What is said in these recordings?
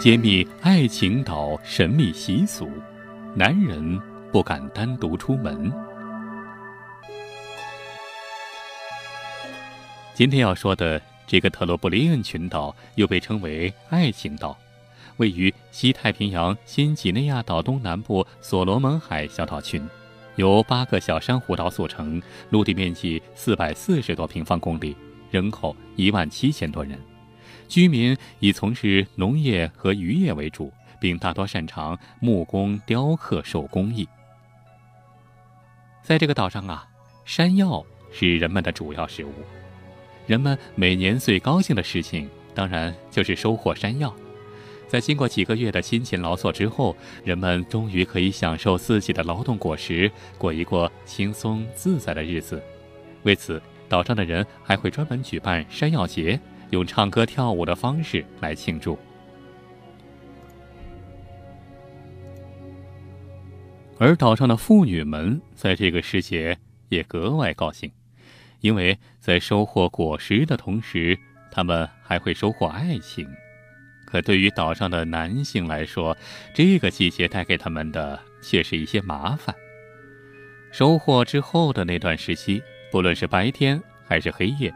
揭秘爱情岛神秘习俗，男人不敢单独出门。今天要说的这个特罗布林恩群岛，又被称为爱情岛，位于西太平洋新几内亚岛东南部所罗门海小岛群，由八个小珊瑚岛组成，陆地面积四百四十多平方公里，人口一万七千多人。居民以从事农业和渔业为主，并大多擅长木工、雕刻、手工艺。在这个岛上啊，山药是人们的主要食物。人们每年最高兴的事情，当然就是收获山药。在经过几个月的辛勤劳作之后，人们终于可以享受自己的劳动果实，过一过轻松自在的日子。为此，岛上的人还会专门举办山药节。用唱歌跳舞的方式来庆祝，而岛上的妇女们在这个时节也格外高兴，因为在收获果实的同时，他们还会收获爱情。可对于岛上的男性来说，这个季节带给他们的却是一些麻烦。收获之后的那段时期，不论是白天还是黑夜。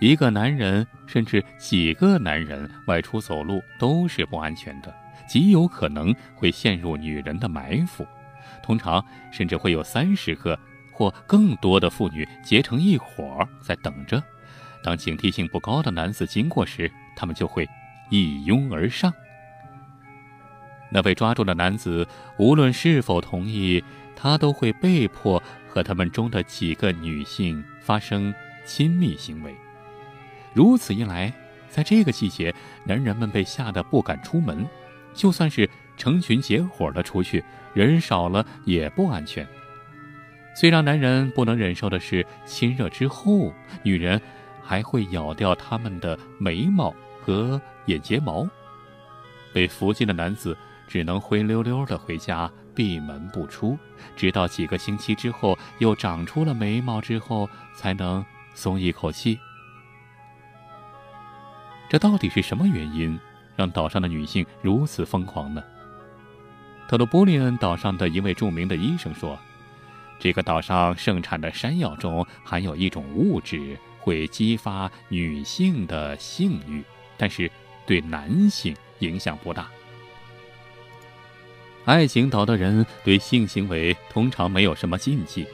一个男人，甚至几个男人外出走路都是不安全的，极有可能会陷入女人的埋伏。通常，甚至会有三十个或更多的妇女结成一伙在等着。当警惕性不高的男子经过时，他们就会一拥而上。那被抓住的男子，无论是否同意，他都会被迫和他们中的几个女性发生亲密行为。如此一来，在这个季节，男人们被吓得不敢出门，就算是成群结伙的出去，人少了也不安全。最让男人不能忍受的是，亲热之后，女人还会咬掉他们的眉毛和眼睫毛。被伏击的男子只能灰溜溜的回家，闭门不出，直到几个星期之后又长出了眉毛之后，才能松一口气。这到底是什么原因，让岛上的女性如此疯狂呢？特罗波利恩岛上的一位著名的医生说：“这个岛上盛产的山药中含有一种物质，会激发女性的性欲，但是对男性影响不大。爱情岛的人对性行为通常没有什么禁忌，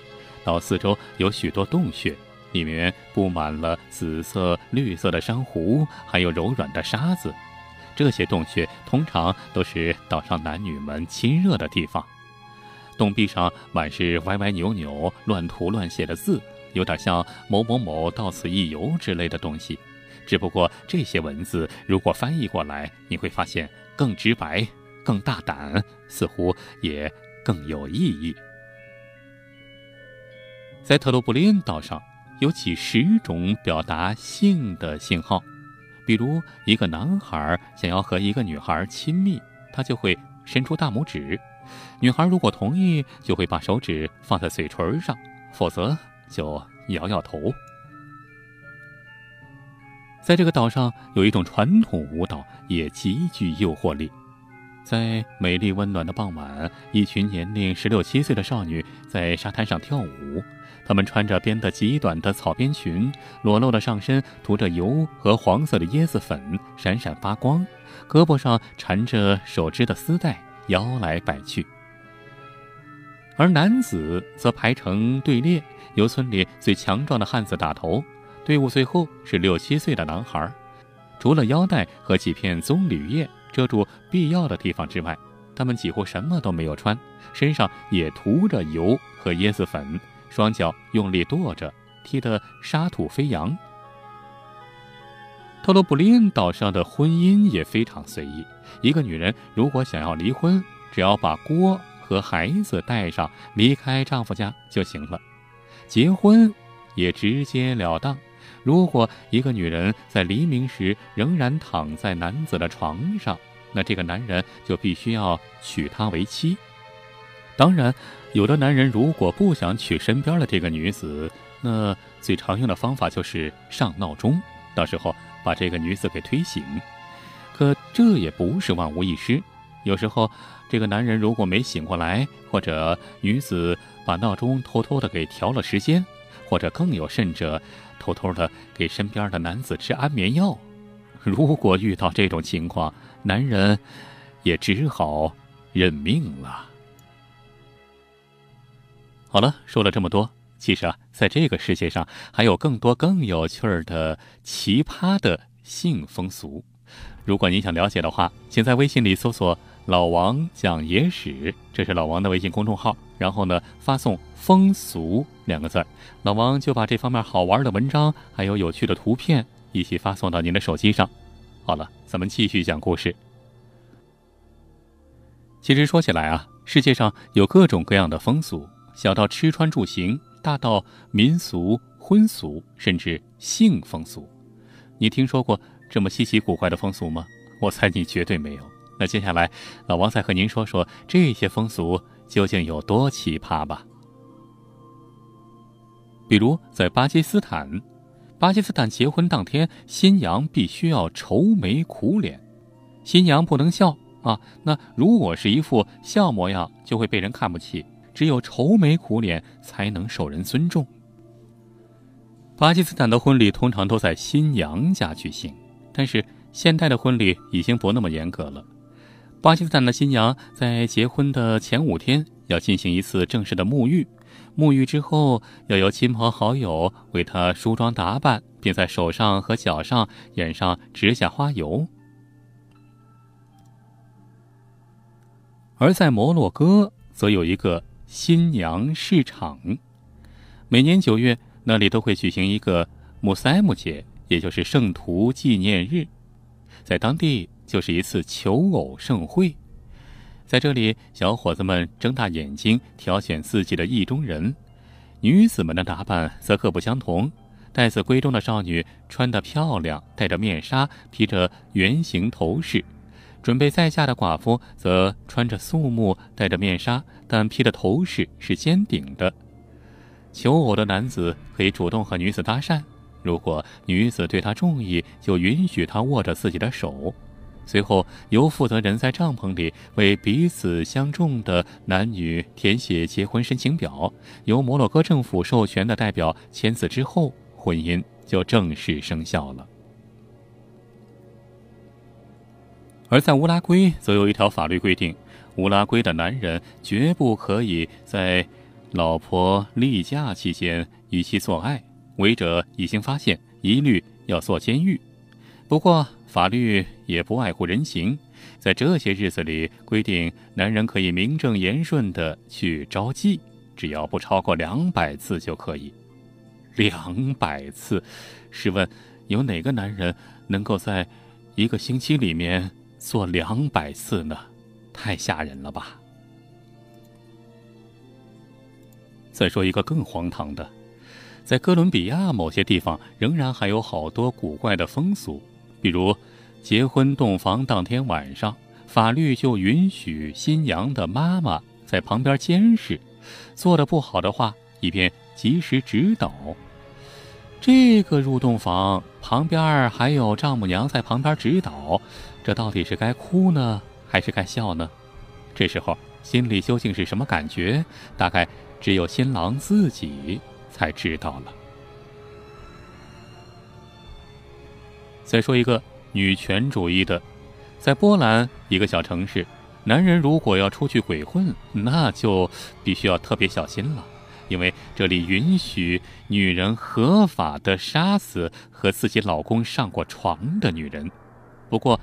岛四周有许多洞穴。”里面布满了紫色、绿色的珊瑚，还有柔软的沙子。这些洞穴通常都是岛上男女们亲热的地方。洞壁上满是歪歪扭扭、乱涂乱写的字，有点像“某某某到此一游”之类的东西。只不过这些文字如果翻译过来，你会发现更直白、更大胆，似乎也更有意义。在特罗布林岛上。有几十种表达性的信号，比如一个男孩想要和一个女孩亲密，他就会伸出大拇指；女孩如果同意，就会把手指放在嘴唇上，否则就摇摇头。在这个岛上，有一种传统舞蹈也极具诱惑力。在美丽温暖的傍晚，一群年龄十六七岁的少女在沙滩上跳舞。她们穿着编得极短的草编裙，裸露的上身涂着油和黄色的椰子粉，闪闪发光。胳膊上缠着手织的丝带，摇来摆去。而男子则排成队列，由村里最强壮的汉子打头。队伍最后是六七岁的男孩，除了腰带和几片棕榈叶。遮住必要的地方之外，他们几乎什么都没有穿，身上也涂着油和椰子粉，双脚用力跺着，踢得沙土飞扬。特罗布林岛上的婚姻也非常随意，一个女人如果想要离婚，只要把锅和孩子带上，离开丈夫家就行了，结婚也直截了当。如果一个女人在黎明时仍然躺在男子的床上，那这个男人就必须要娶她为妻。当然，有的男人如果不想娶身边的这个女子，那最常用的方法就是上闹钟，到时候把这个女子给推醒。可这也不是万无一失。有时候，这个男人如果没醒过来，或者女子把闹钟偷偷的给调了时间，或者更有甚者，偷偷的给身边的男子吃安眠药。如果遇到这种情况，男人也只好认命了。好了，说了这么多，其实啊，在这个世界上还有更多更有趣儿的奇葩的性风俗。如果您想了解的话，请在微信里搜索。老王讲野史，这是老王的微信公众号。然后呢，发送“风俗”两个字儿，老王就把这方面好玩的文章还有有趣的图片一起发送到您的手机上。好了，咱们继续讲故事。其实说起来啊，世界上有各种各样的风俗，小到吃穿住行，大到民俗、婚俗，甚至性风俗。你听说过这么稀奇古怪的风俗吗？我猜你绝对没有。那接下来，老王再和您说说这些风俗究竟有多奇葩吧。比如在巴基斯坦，巴基斯坦结婚当天，新娘必须要愁眉苦脸，新娘不能笑啊。那如果是一副笑模样，就会被人看不起，只有愁眉苦脸才能受人尊重。巴基斯坦的婚礼通常都在新娘家举行，但是现代的婚礼已经不那么严格了。巴基斯坦的新娘在结婚的前五天要进行一次正式的沐浴，沐浴之后要由亲朋好友为她梳妆打扮，并在手上和脚上染上指甲花油。而在摩洛哥则有一个新娘市场，每年九月那里都会举行一个穆塞姆节，也就是圣徒纪念日，在当地。就是一次求偶盛会，在这里，小伙子们睁大眼睛挑选自己的意中人，女子们的打扮则各不相同。待字闺中的少女穿得漂亮，戴着面纱，披着圆形头饰；准备再嫁的寡妇则穿着素木，戴着面纱，但披的头饰是尖顶的。求偶的男子可以主动和女子搭讪，如果女子对他中意，就允许他握着自己的手。随后，由负责人在帐篷里为彼此相中的男女填写结婚申请表，由摩洛哥政府授权的代表签字之后，婚姻就正式生效了。而在乌拉圭，则有一条法律规定：乌拉圭的男人绝不可以在老婆例假期间与其做爱，违者一经发现，一律要坐监狱。不过，法律也不外乎人情，在这些日子里规定，男人可以名正言顺的去招妓，只要不超过两百次就可以。两百次，试问，有哪个男人能够在一个星期里面做两百次呢？太吓人了吧！再说一个更荒唐的，在哥伦比亚某些地方，仍然还有好多古怪的风俗。比如，结婚洞房当天晚上，法律就允许新娘的妈妈在旁边监视，做的不好的话，以便及时指导。这个入洞房旁边还有丈母娘在旁边指导，这到底是该哭呢，还是该笑呢？这时候心里究竟是什么感觉？大概只有新郎自己才知道了。再说一个女权主义的，在波兰一个小城市，男人如果要出去鬼混，那就必须要特别小心了，因为这里允许女人合法的杀死和自己老公上过床的女人，不过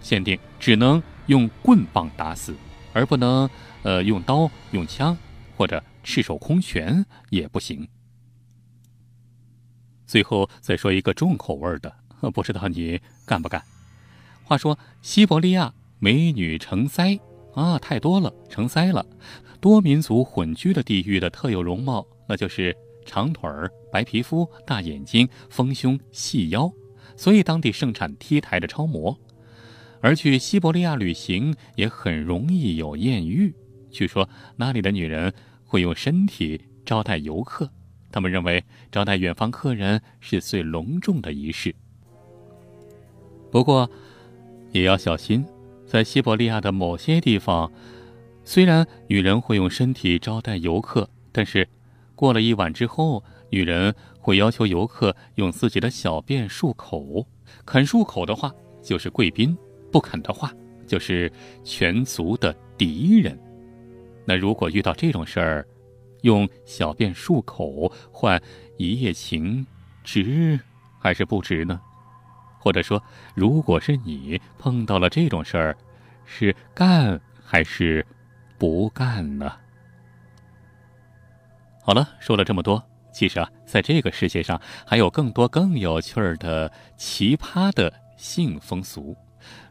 限定只能用棍棒打死，而不能呃用刀、用枪或者赤手空拳也不行。最后再说一个重口味的。不知道你干不干？话说西伯利亚美女成灾啊，太多了，成灾了。多民族混居的地域的特有容貌，那就是长腿儿、白皮肤、大眼睛、丰胸、细腰，所以当地盛产 T 台的超模。而去西伯利亚旅行也很容易有艳遇。据说那里的女人会用身体招待游客，他们认为招待远方客人是最隆重的仪式。不过，也要小心。在西伯利亚的某些地方，虽然女人会用身体招待游客，但是过了一晚之后，女人会要求游客用自己的小便漱口。肯漱口的话，就是贵宾；不肯的话，就是全族的敌人。那如果遇到这种事儿，用小便漱口换一夜情，值还是不值呢？或者说，如果是你碰到了这种事儿，是干还是不干呢？好了，说了这么多，其实啊，在这个世界上还有更多更有趣儿的奇葩的性风俗。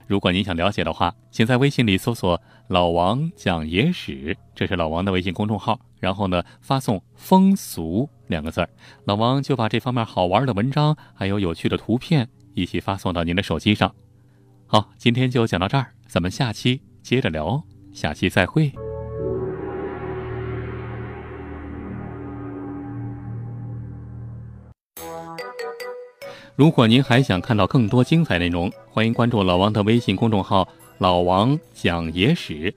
如果您想了解的话，请在微信里搜索“老王讲野史”，这是老王的微信公众号。然后呢，发送“风俗”两个字儿，老王就把这方面好玩的文章还有有趣的图片。一起发送到您的手机上。好，今天就讲到这儿，咱们下期接着聊，下期再会。如果您还想看到更多精彩内容，欢迎关注老王的微信公众号“老王讲野史”，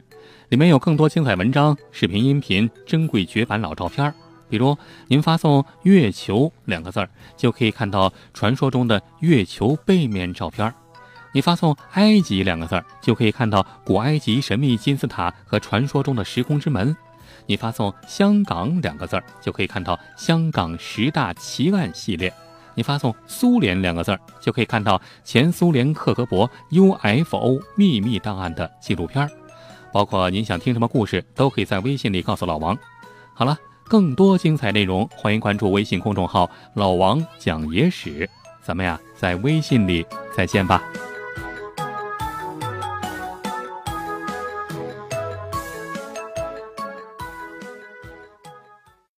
里面有更多精彩文章、视频、音频、珍贵绝版老照片。比如，您发送“月球”两个字儿，就可以看到传说中的月球背面照片；你发送“埃及”两个字儿，就可以看到古埃及神秘金字塔和传说中的时空之门；你发送“香港”两个字儿，就可以看到香港十大奇案系列；你发送“苏联”两个字儿，就可以看到前苏联克格勃 UFO 秘密档案的纪录片儿。包括您想听什么故事，都可以在微信里告诉老王。好了。更多精彩内容，欢迎关注微信公众号“老王讲野史”。咱们呀，在微信里再见吧。